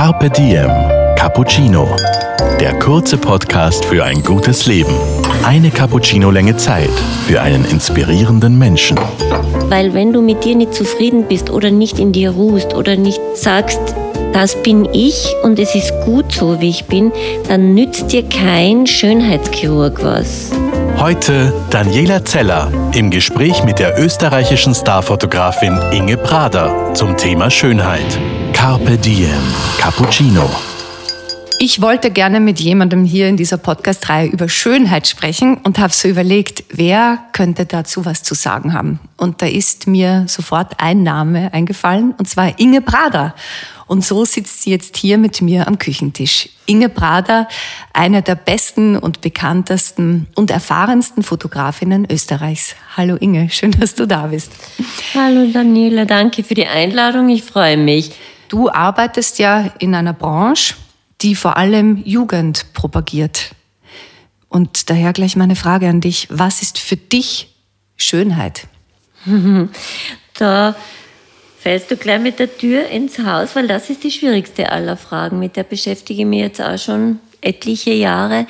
Carpe Diem Cappuccino. Der kurze Podcast für ein gutes Leben. Eine Cappuccino-Länge Zeit für einen inspirierenden Menschen. Weil wenn du mit dir nicht zufrieden bist oder nicht in dir ruhst oder nicht sagst, das bin ich und es ist gut so, wie ich bin, dann nützt dir kein Schönheitschirurg was. Heute Daniela Zeller im Gespräch mit der österreichischen Starfotografin Inge Prader zum Thema Schönheit. Carpe Diem Cappuccino. Ich wollte gerne mit jemandem hier in dieser Podcast-Reihe über Schönheit sprechen und habe so überlegt, wer könnte dazu was zu sagen haben. Und da ist mir sofort ein Name eingefallen, und zwar Inge Prader. Und so sitzt sie jetzt hier mit mir am Küchentisch. Inge Prader, eine der besten und bekanntesten und erfahrensten Fotografinnen Österreichs. Hallo Inge, schön, dass du da bist. Hallo Daniela, danke für die Einladung, ich freue mich. Du arbeitest ja in einer Branche, die vor allem Jugend propagiert. Und daher gleich meine Frage an dich. Was ist für dich Schönheit? Da fällst du gleich mit der Tür ins Haus, weil das ist die schwierigste aller Fragen. Mit der beschäftige ich mich jetzt auch schon etliche Jahre.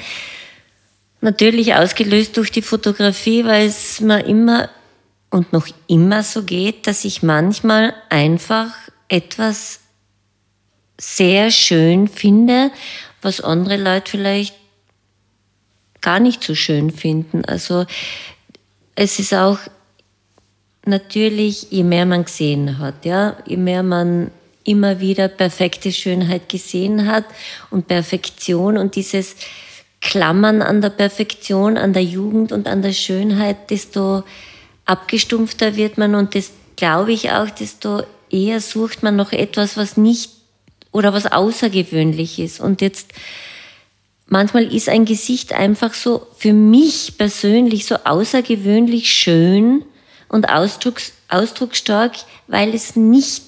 Natürlich ausgelöst durch die Fotografie, weil es mir immer und noch immer so geht, dass ich manchmal einfach etwas sehr schön finde, was andere Leute vielleicht gar nicht so schön finden. Also es ist auch natürlich, je mehr man gesehen hat, ja, je mehr man immer wieder perfekte Schönheit gesehen hat und Perfektion und dieses Klammern an der Perfektion, an der Jugend und an der Schönheit, desto abgestumpfter wird man und das glaube ich auch, desto eher sucht man noch etwas, was nicht oder was außergewöhnlich ist. Und jetzt manchmal ist ein Gesicht einfach so für mich persönlich so außergewöhnlich schön und ausdrucks, ausdrucksstark, weil es nicht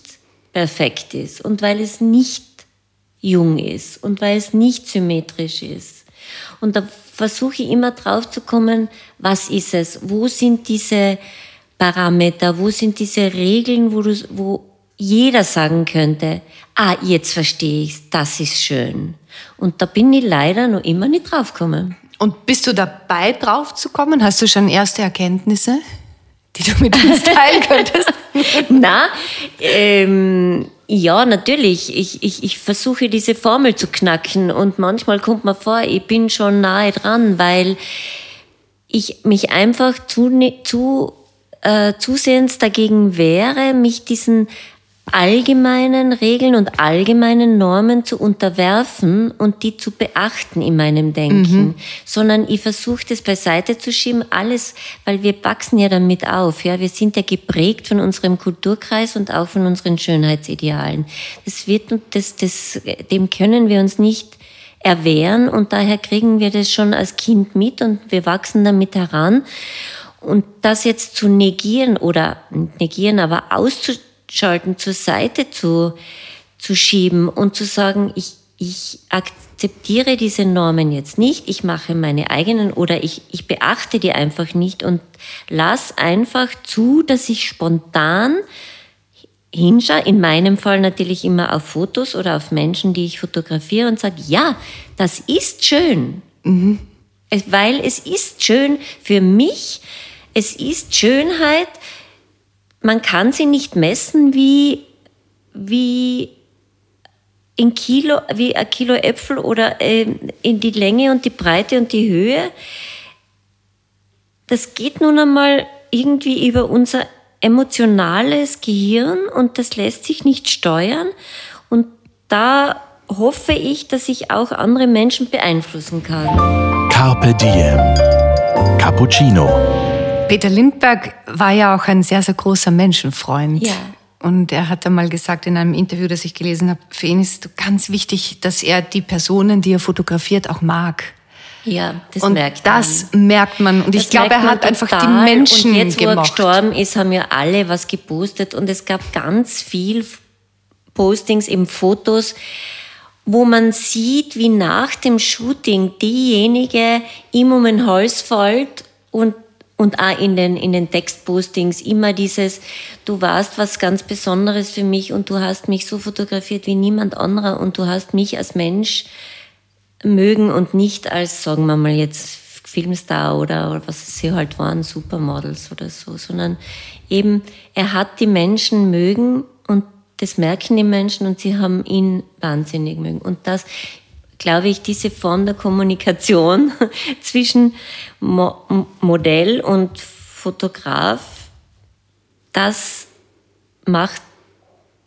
perfekt ist und weil es nicht jung ist und weil es nicht symmetrisch ist. Und da versuche ich immer drauf zu kommen, was ist es? Wo sind diese Parameter? Wo sind diese Regeln, wo, du, wo jeder sagen könnte, ah, jetzt verstehe ich das ist schön. Und da bin ich leider noch immer nicht draufgekommen. Und bist du dabei drauf zu kommen? Hast du schon erste Erkenntnisse, die du mit uns teilen könntest? Na, ähm, ja, natürlich. Ich, ich, ich versuche diese Formel zu knacken und manchmal kommt mir vor, ich bin schon nahe dran, weil ich mich einfach zu, zu, äh, zusehends dagegen wehre, mich diesen allgemeinen Regeln und allgemeinen Normen zu unterwerfen und die zu beachten in meinem Denken, mhm. sondern ich versuche das beiseite zu schieben, alles, weil wir wachsen ja damit auf, ja, wir sind ja geprägt von unserem Kulturkreis und auch von unseren Schönheitsidealen. Das wird, das, das, dem können wir uns nicht erwehren und daher kriegen wir das schon als Kind mit und wir wachsen damit heran. Und das jetzt zu negieren oder negieren, aber auszuschalten, schalten, zur Seite zu, zu schieben und zu sagen, ich, ich akzeptiere diese Normen jetzt nicht, ich mache meine eigenen oder ich, ich beachte die einfach nicht und lass einfach zu, dass ich spontan hinschaue, in meinem Fall natürlich immer auf Fotos oder auf Menschen, die ich fotografiere und sage, ja, das ist schön. Mhm. Weil es ist schön für mich, es ist Schönheit, man kann sie nicht messen wie, wie in Kilo, wie ein Kilo Äpfel oder äh, in die Länge und die Breite und die Höhe. Das geht nun einmal irgendwie über unser emotionales Gehirn und das lässt sich nicht steuern. Und da hoffe ich, dass ich auch andere Menschen beeinflussen kann. Carpe Diem. Cappuccino. Peter Lindberg war ja auch ein sehr, sehr großer Menschenfreund. Ja. Und er hat einmal gesagt in einem Interview, das ich gelesen habe, für ihn ist ganz wichtig, dass er die Personen, die er fotografiert, auch mag. Ja, das und merkt man. das merkt man. Und das ich glaube, er hat einfach die Menschen Und jetzt, gemocht. wo er gestorben ist, haben ja alle was gepostet und es gab ganz viel Postings, eben Fotos, wo man sieht, wie nach dem Shooting diejenige ihm um den Hals fällt und und auch in den, in den Textpostings immer dieses, du warst was ganz Besonderes für mich und du hast mich so fotografiert wie niemand anderer und du hast mich als Mensch mögen und nicht als, sagen wir mal jetzt, Filmstar oder, oder was sie halt waren, Supermodels oder so, sondern eben, er hat die Menschen mögen und das merken die Menschen und sie haben ihn wahnsinnig mögen. Und das, glaube ich, diese Form der Kommunikation zwischen Mo Modell und Fotograf, das macht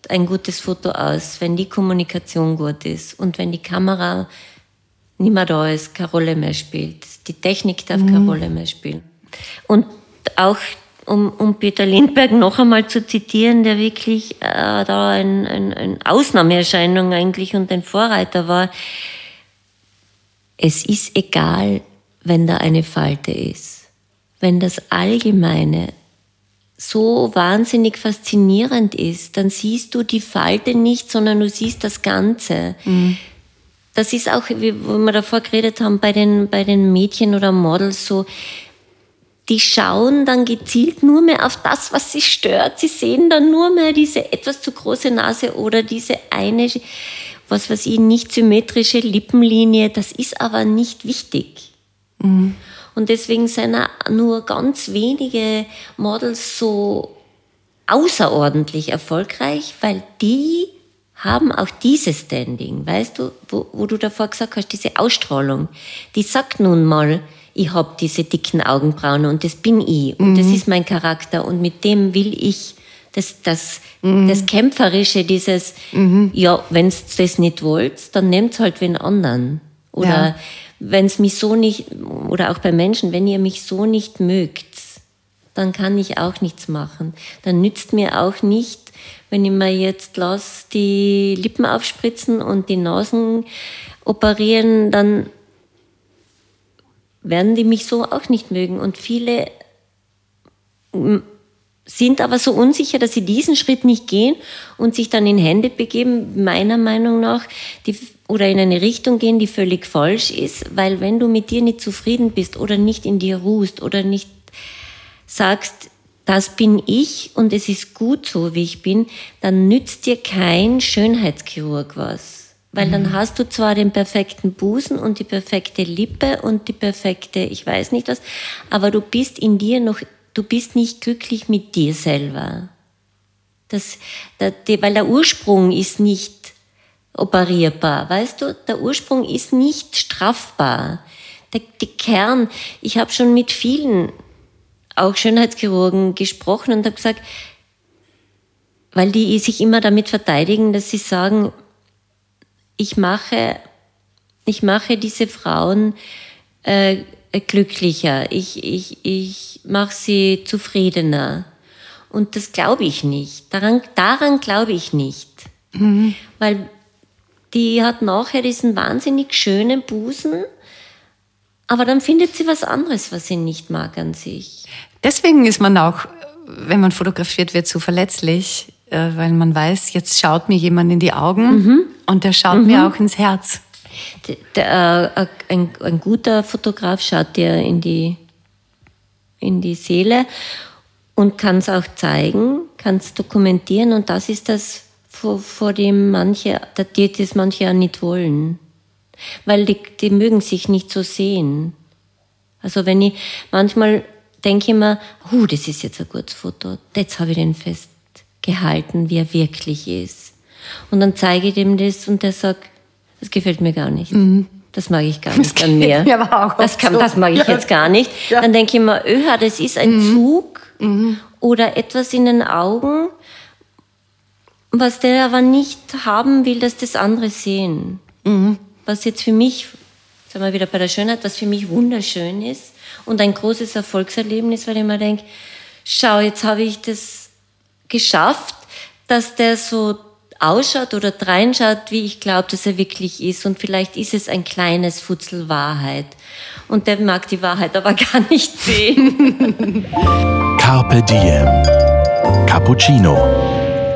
ein gutes Foto aus, wenn die Kommunikation gut ist und wenn die Kamera nicht mehr da ist, keine Rolle mehr spielt. Die Technik darf mhm. keine Rolle mehr spielen. Und auch um, um Peter Lindbergh noch einmal zu zitieren, der wirklich äh, da ein, ein, ein Ausnahmeerscheinung eigentlich und ein Vorreiter war. Es ist egal, wenn da eine Falte ist. Wenn das Allgemeine so wahnsinnig faszinierend ist, dann siehst du die Falte nicht, sondern du siehst das Ganze. Mhm das ist auch, wie wir davor geredet haben, bei den, bei den Mädchen oder Models so, die schauen dann gezielt nur mehr auf das, was sie stört. Sie sehen dann nur mehr diese etwas zu große Nase oder diese eine, was weiß ich, nicht symmetrische Lippenlinie. Das ist aber nicht wichtig. Mhm. Und deswegen sind nur ganz wenige Models so außerordentlich erfolgreich, weil die haben auch dieses Standing, weißt du, wo, wo du davor gesagt hast, diese Ausstrahlung, die sagt nun mal, ich habe diese dicken Augenbrauen und das bin ich und mhm. das ist mein Charakter und mit dem will ich das, das, mhm. das Kämpferische, dieses, mhm. ja, wenn das nicht wollt, dann nehmt halt wen anderen. Oder ja. wenn es mich so nicht, oder auch bei Menschen, wenn ihr mich so nicht mögt, dann kann ich auch nichts machen. Dann nützt mir auch nicht, wenn ich mir jetzt lasse, die Lippen aufspritzen und die Nasen operieren, dann werden die mich so auch nicht mögen. Und viele sind aber so unsicher, dass sie diesen Schritt nicht gehen und sich dann in Hände begeben, meiner Meinung nach, die, oder in eine Richtung gehen, die völlig falsch ist, weil wenn du mit dir nicht zufrieden bist oder nicht in dir ruhst oder nicht sagst, das bin ich und es ist gut so, wie ich bin, dann nützt dir kein Schönheitschirurg was. Weil mhm. dann hast du zwar den perfekten Busen und die perfekte Lippe und die perfekte, ich weiß nicht was, aber du bist in dir noch, du bist nicht glücklich mit dir selber. Das, der, die, weil der Ursprung ist nicht operierbar, weißt du? Der Ursprung ist nicht strafbar. Der, der Kern, ich habe schon mit vielen auch Schönheitschirurgen gesprochen und habe gesagt, weil die sich immer damit verteidigen, dass sie sagen, ich mache, ich mache diese Frauen äh, glücklicher, ich, ich, ich mache sie zufriedener. Und das glaube ich nicht. Daran, daran glaube ich nicht. Mhm. Weil die hat nachher diesen wahnsinnig schönen Busen aber dann findet sie was anderes, was sie nicht mag an sich. Deswegen ist man auch, wenn man fotografiert wird, so verletzlich, äh, weil man weiß, jetzt schaut mir jemand in die Augen mhm. und der schaut mhm. mir auch ins Herz. Der, der, äh, ein, ein, guter Fotograf schaut dir in die, in die Seele und kann es auch zeigen, kann es dokumentieren und das ist das, vor, vor dem manche, das manche ja nicht wollen weil die, die mögen sich nicht so sehen. Also wenn ich manchmal denke ich mir, das ist jetzt ein gutes Foto, jetzt habe ich den festgehalten, wie er wirklich ist. Und dann zeige ich dem das und der sagt, das gefällt mir gar nicht. Mhm. Das mag ich gar nicht an mir. mir aber auch das, kann, so. das mag ich ja. jetzt gar nicht. Ja. Dann denke ich mir, öha, das ist ein mhm. Zug mhm. oder etwas in den Augen, was der aber nicht haben will, dass das andere sehen. Mhm was jetzt für mich, sagen wir wieder bei der Schönheit, was für mich wunderschön ist und ein großes Erfolgserlebnis, weil ich mir denke, schau, jetzt habe ich das geschafft, dass der so ausschaut oder reinschaut, wie ich glaube, dass er wirklich ist. Und vielleicht ist es ein kleines Futzel Wahrheit. Und der mag die Wahrheit aber gar nicht sehen. Carpe Diem. Cappuccino.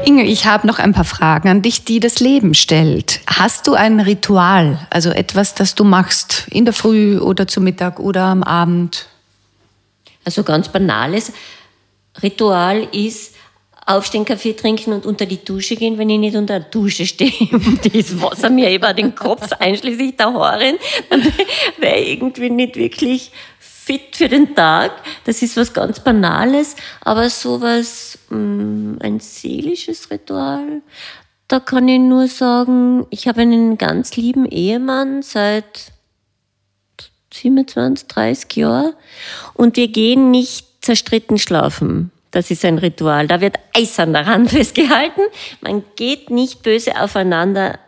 Inge, ich habe noch ein paar Fragen an dich, die das Leben stellt. Hast du ein Ritual, also etwas, das du machst in der Früh oder zu Mittag oder am Abend? Also ganz banales Ritual ist, aufstehen, Kaffee trinken und unter die Dusche gehen, wenn ich nicht unter der Dusche stehe und das Wasser mir über den Kopf, einschließlich der Haare, dann wäre ich irgendwie nicht wirklich fit für den Tag. Das ist was ganz Banales, aber sowas, mm, ein seelisches Ritual, da kann ich nur sagen, ich habe einen ganz lieben Ehemann seit 27, 30 Jahren und wir gehen nicht zerstritten schlafen. Das ist ein Ritual. Da wird eisern daran festgehalten. Man geht nicht böse aufeinander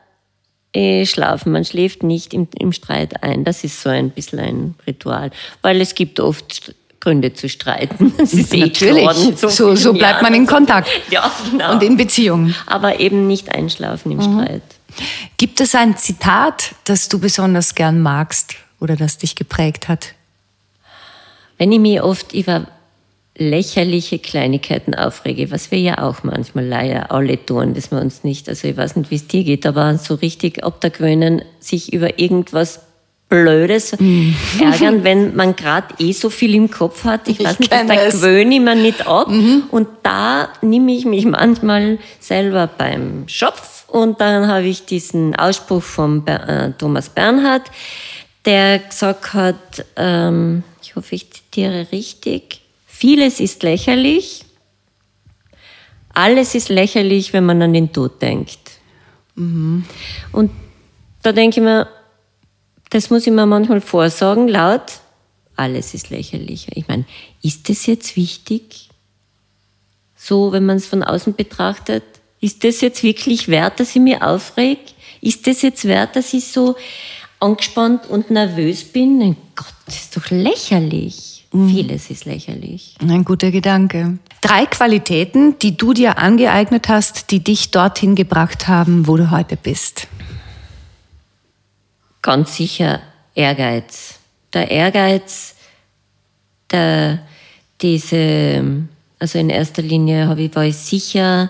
äh, schlafen. Man schläft nicht im, im Streit ein. Das ist so ein bisschen ein Ritual. Weil es gibt oft Gründe zu streiten. Das ist eh Natürlich. Eh so, so, so bleibt man in Kontakt. Ja, genau. Und in Beziehung. Aber eben nicht einschlafen im mhm. Streit. Gibt es ein Zitat, das du besonders gern magst oder das dich geprägt hat? Wenn ich mich oft über lächerliche Kleinigkeiten aufrege, was wir ja auch manchmal leider alle tun, dass wir uns nicht, also ich weiß nicht, wie es dir geht, aber so richtig abgewöhnen, sich über irgendwas Blödes mm. ärgern, wenn man gerade eh so viel im Kopf hat. Ich, ich weiß nicht, da gewöhne ich mir nicht ab. Mhm. Und da nehme ich mich manchmal selber beim Schopf und dann habe ich diesen Ausspruch von äh, Thomas Bernhard, der gesagt hat, ähm, ich hoffe, ich zitiere richtig, Vieles ist lächerlich. Alles ist lächerlich, wenn man an den Tod denkt. Mhm. Und da denke ich mir, das muss ich mir manchmal vorsagen, laut, alles ist lächerlich. Ich meine, ist das jetzt wichtig? So, wenn man es von außen betrachtet, ist das jetzt wirklich wert, dass ich mich aufreg? Ist das jetzt wert, dass ich so angespannt und nervös bin? Mein Gott, das ist doch lächerlich. Mhm. Vieles ist lächerlich. Ein guter Gedanke. Drei Qualitäten, die du dir angeeignet hast, die dich dorthin gebracht haben, wo du heute bist. Ganz sicher Ehrgeiz. Der Ehrgeiz, der, diese, also in erster Linie habe ich, war ich sicher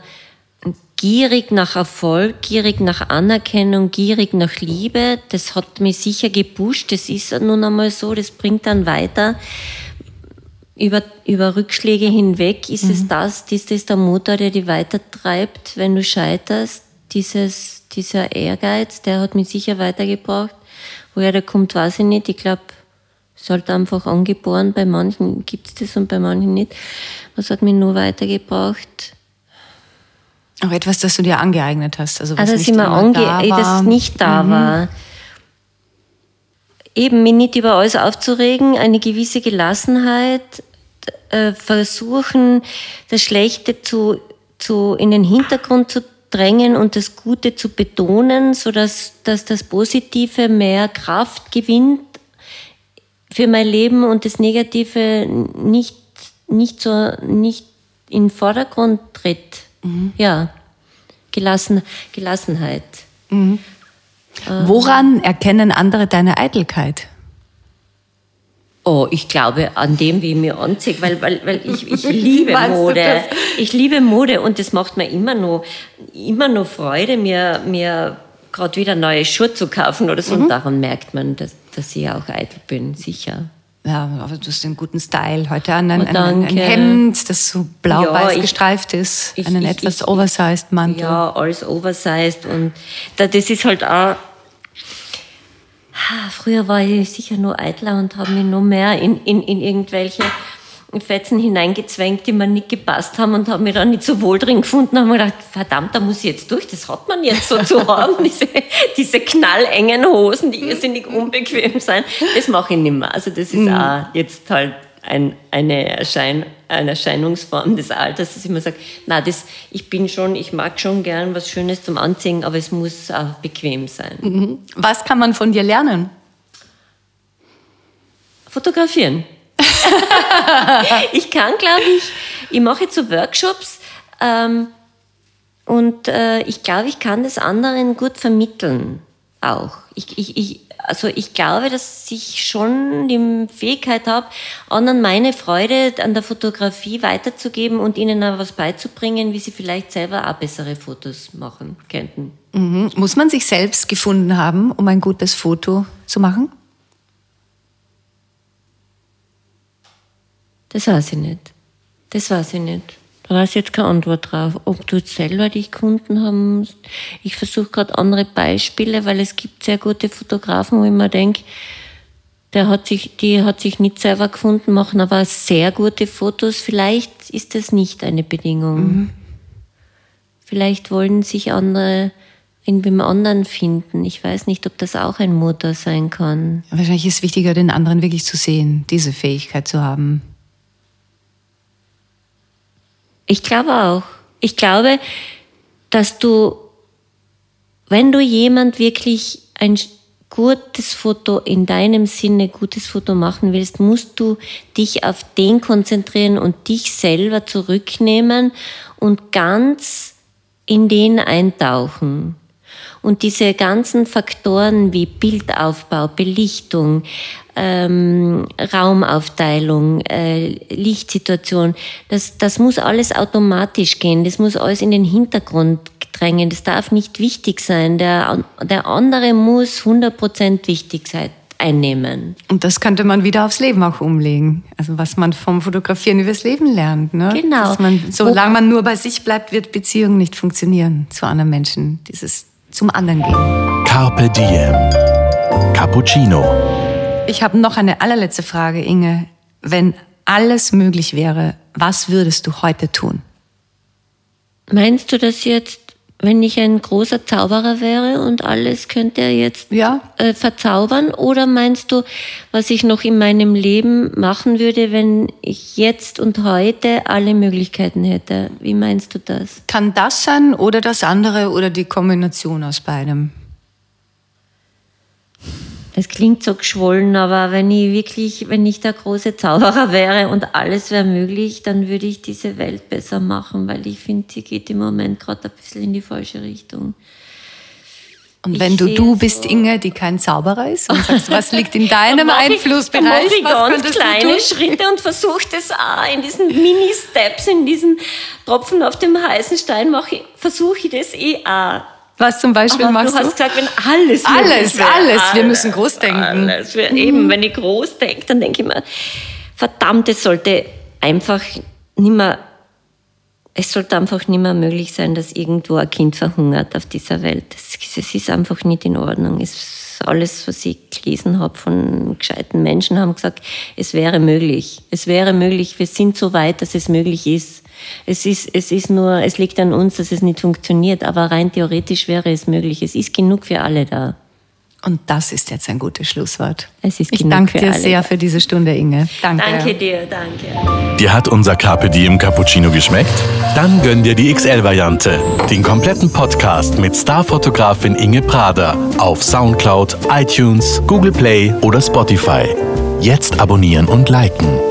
gierig nach Erfolg, gierig nach Anerkennung, gierig nach Liebe. Das hat mich sicher gepusht. Das ist nun einmal so. Das bringt dann weiter über, über Rückschläge hinweg ist mhm. es das, ist das der Motor, der dich weitertreibt, wenn du scheiterst. Dieses, dieser Ehrgeiz, der hat mich sicher weitergebracht. Woher der kommt, weiß ich nicht. Ich glaube, es ist halt einfach angeboren. Bei manchen gibt es das und bei manchen nicht. Was hat mich nur weitergebracht? Auch etwas, das du dir angeeignet hast. Also, was also, nicht immer ange da war. dass es nicht da mhm. war eben mich nicht über alles aufzuregen, eine gewisse Gelassenheit, äh, versuchen, das Schlechte zu, zu, in den Hintergrund zu drängen und das Gute zu betonen, sodass dass das Positive mehr Kraft gewinnt für mein Leben und das Negative nicht, nicht so nicht in den Vordergrund tritt. Mhm. Ja, Gelassen, Gelassenheit. Mhm. Woran erkennen andere deine Eitelkeit? Oh, ich glaube an dem, wie ich mir anziehe, weil, weil, weil ich, ich liebe Mode. Ich liebe Mode und das macht mir immer noch, immer noch Freude, mir, mir gerade wieder neue Schuhe zu kaufen oder so. Mhm. Und daran merkt man, dass, dass ich auch eitel bin, sicher. Ja, aber du hast einen guten Style. Heute an ein, ein, ein Hemd, das so blau-weiß ja, gestreift ist, ich, einen ich, etwas ich, oversized Mantel. Ja, alles oversized und das ist halt auch Früher war ich sicher nur eitler und habe mich nur mehr in, in, in irgendwelche Fetzen hineingezwängt, die mir nicht gepasst haben und habe mich dann nicht so wohl drin gefunden und habe mir gedacht, verdammt, da muss ich jetzt durch, das hat man jetzt so zu haben, diese, diese knallengen Hosen, die irrsinnig unbequem sein, das mache ich nicht mehr. Also das ist mhm. auch jetzt halt ein, eine, Erschein, eine Erscheinungsform des Alters, dass ich immer sage, na, das, ich bin schon, ich mag schon gern was Schönes zum Anziehen, aber es muss auch bequem sein. Mhm. Was kann man von dir lernen? Fotografieren. ich kann, glaube ich, ich mache jetzt so Workshops ähm, und äh, ich glaube, ich kann das anderen gut vermitteln auch. Ich, ich, ich, also ich glaube, dass ich schon die Fähigkeit habe, anderen meine Freude an der Fotografie weiterzugeben und ihnen auch was beizubringen, wie sie vielleicht selber auch bessere Fotos machen könnten. Mhm. Muss man sich selbst gefunden haben, um ein gutes Foto zu machen? Das weiß ich nicht. Das weiß ich nicht. Da weiß ich jetzt keine Antwort drauf. Ob du selber dich Kunden haben musst. Ich versuche gerade andere Beispiele, weil es gibt sehr gute Fotografen, wo ich mir denke, der hat sich, die hat sich nicht selber gefunden, machen aber sehr gute Fotos. Vielleicht ist das nicht eine Bedingung. Mhm. Vielleicht wollen sich andere in wem anderen finden. Ich weiß nicht, ob das auch ein Motor sein kann. Wahrscheinlich ist es wichtiger, den anderen wirklich zu sehen, diese Fähigkeit zu haben. Ich glaube auch. Ich glaube, dass du, wenn du jemand wirklich ein gutes Foto in deinem Sinne, gutes Foto machen willst, musst du dich auf den konzentrieren und dich selber zurücknehmen und ganz in den eintauchen. Und diese ganzen Faktoren wie Bildaufbau, Belichtung, ähm, Raumaufteilung, äh, Lichtsituation, das, das muss alles automatisch gehen. Das muss alles in den Hintergrund drängen. Das darf nicht wichtig sein. Der, der andere muss 100% wichtig sein einnehmen. Und das könnte man wieder aufs Leben auch umlegen. Also was man vom Fotografieren übers Leben lernt. Ne? Genau. Man, solange man nur bei sich bleibt, wird Beziehung nicht funktionieren zu anderen Menschen. Dieses zum anderen gehen. Carpe Diem. Cappuccino. Ich habe noch eine allerletzte Frage, Inge. Wenn alles möglich wäre, was würdest du heute tun? Meinst du das jetzt wenn ich ein großer Zauberer wäre und alles könnte er jetzt ja. äh, verzaubern? Oder meinst du, was ich noch in meinem Leben machen würde, wenn ich jetzt und heute alle Möglichkeiten hätte? Wie meinst du das? Kann das sein oder das andere oder die Kombination aus beidem? Das klingt so geschwollen, aber wenn ich wirklich, wenn ich der große Zauberer wäre und alles wäre möglich, dann würde ich diese Welt besser machen, weil ich finde, sie geht im Moment gerade ein bisschen in die falsche Richtung. Und wenn ich du du bist, so. Inge, die kein Zauberer ist und sagst, was liegt in deinem Einflussbereich? Dann mache ich ganz kleine Schritte und versuche das auch in diesen Mini-Steps, in diesen Tropfen auf dem heißen Stein, versuche ich das eh auch was zum Beispiel Aber machst du? Du hast gesagt, wenn alles Alles, wäre, alles. Wir müssen groß denken. Alles. Eben, wenn ich groß denke, dann denke ich mir, verdammt, es sollte einfach nicht mehr, es sollte einfach nicht mehr möglich sein, dass irgendwo ein Kind verhungert auf dieser Welt. Es ist einfach nicht in Ordnung. Es, alles, was ich gelesen habe von gescheiten Menschen, haben gesagt, es wäre möglich. Es wäre möglich. Wir sind so weit, dass es möglich ist. Es ist, es ist nur, es liegt an uns, dass es nicht funktioniert, aber rein theoretisch wäre es möglich. Es ist genug für alle da. Und das ist jetzt ein gutes Schlusswort. Es ist ich danke dir sehr für diese Stunde, Inge. Danke. Danke dir, danke. Dir hat unser Carpe Diem Cappuccino geschmeckt? Dann gönn dir die XL-Variante. Den kompletten Podcast mit Starfotografin Inge Prader auf Soundcloud, iTunes, Google Play oder Spotify. Jetzt abonnieren und liken.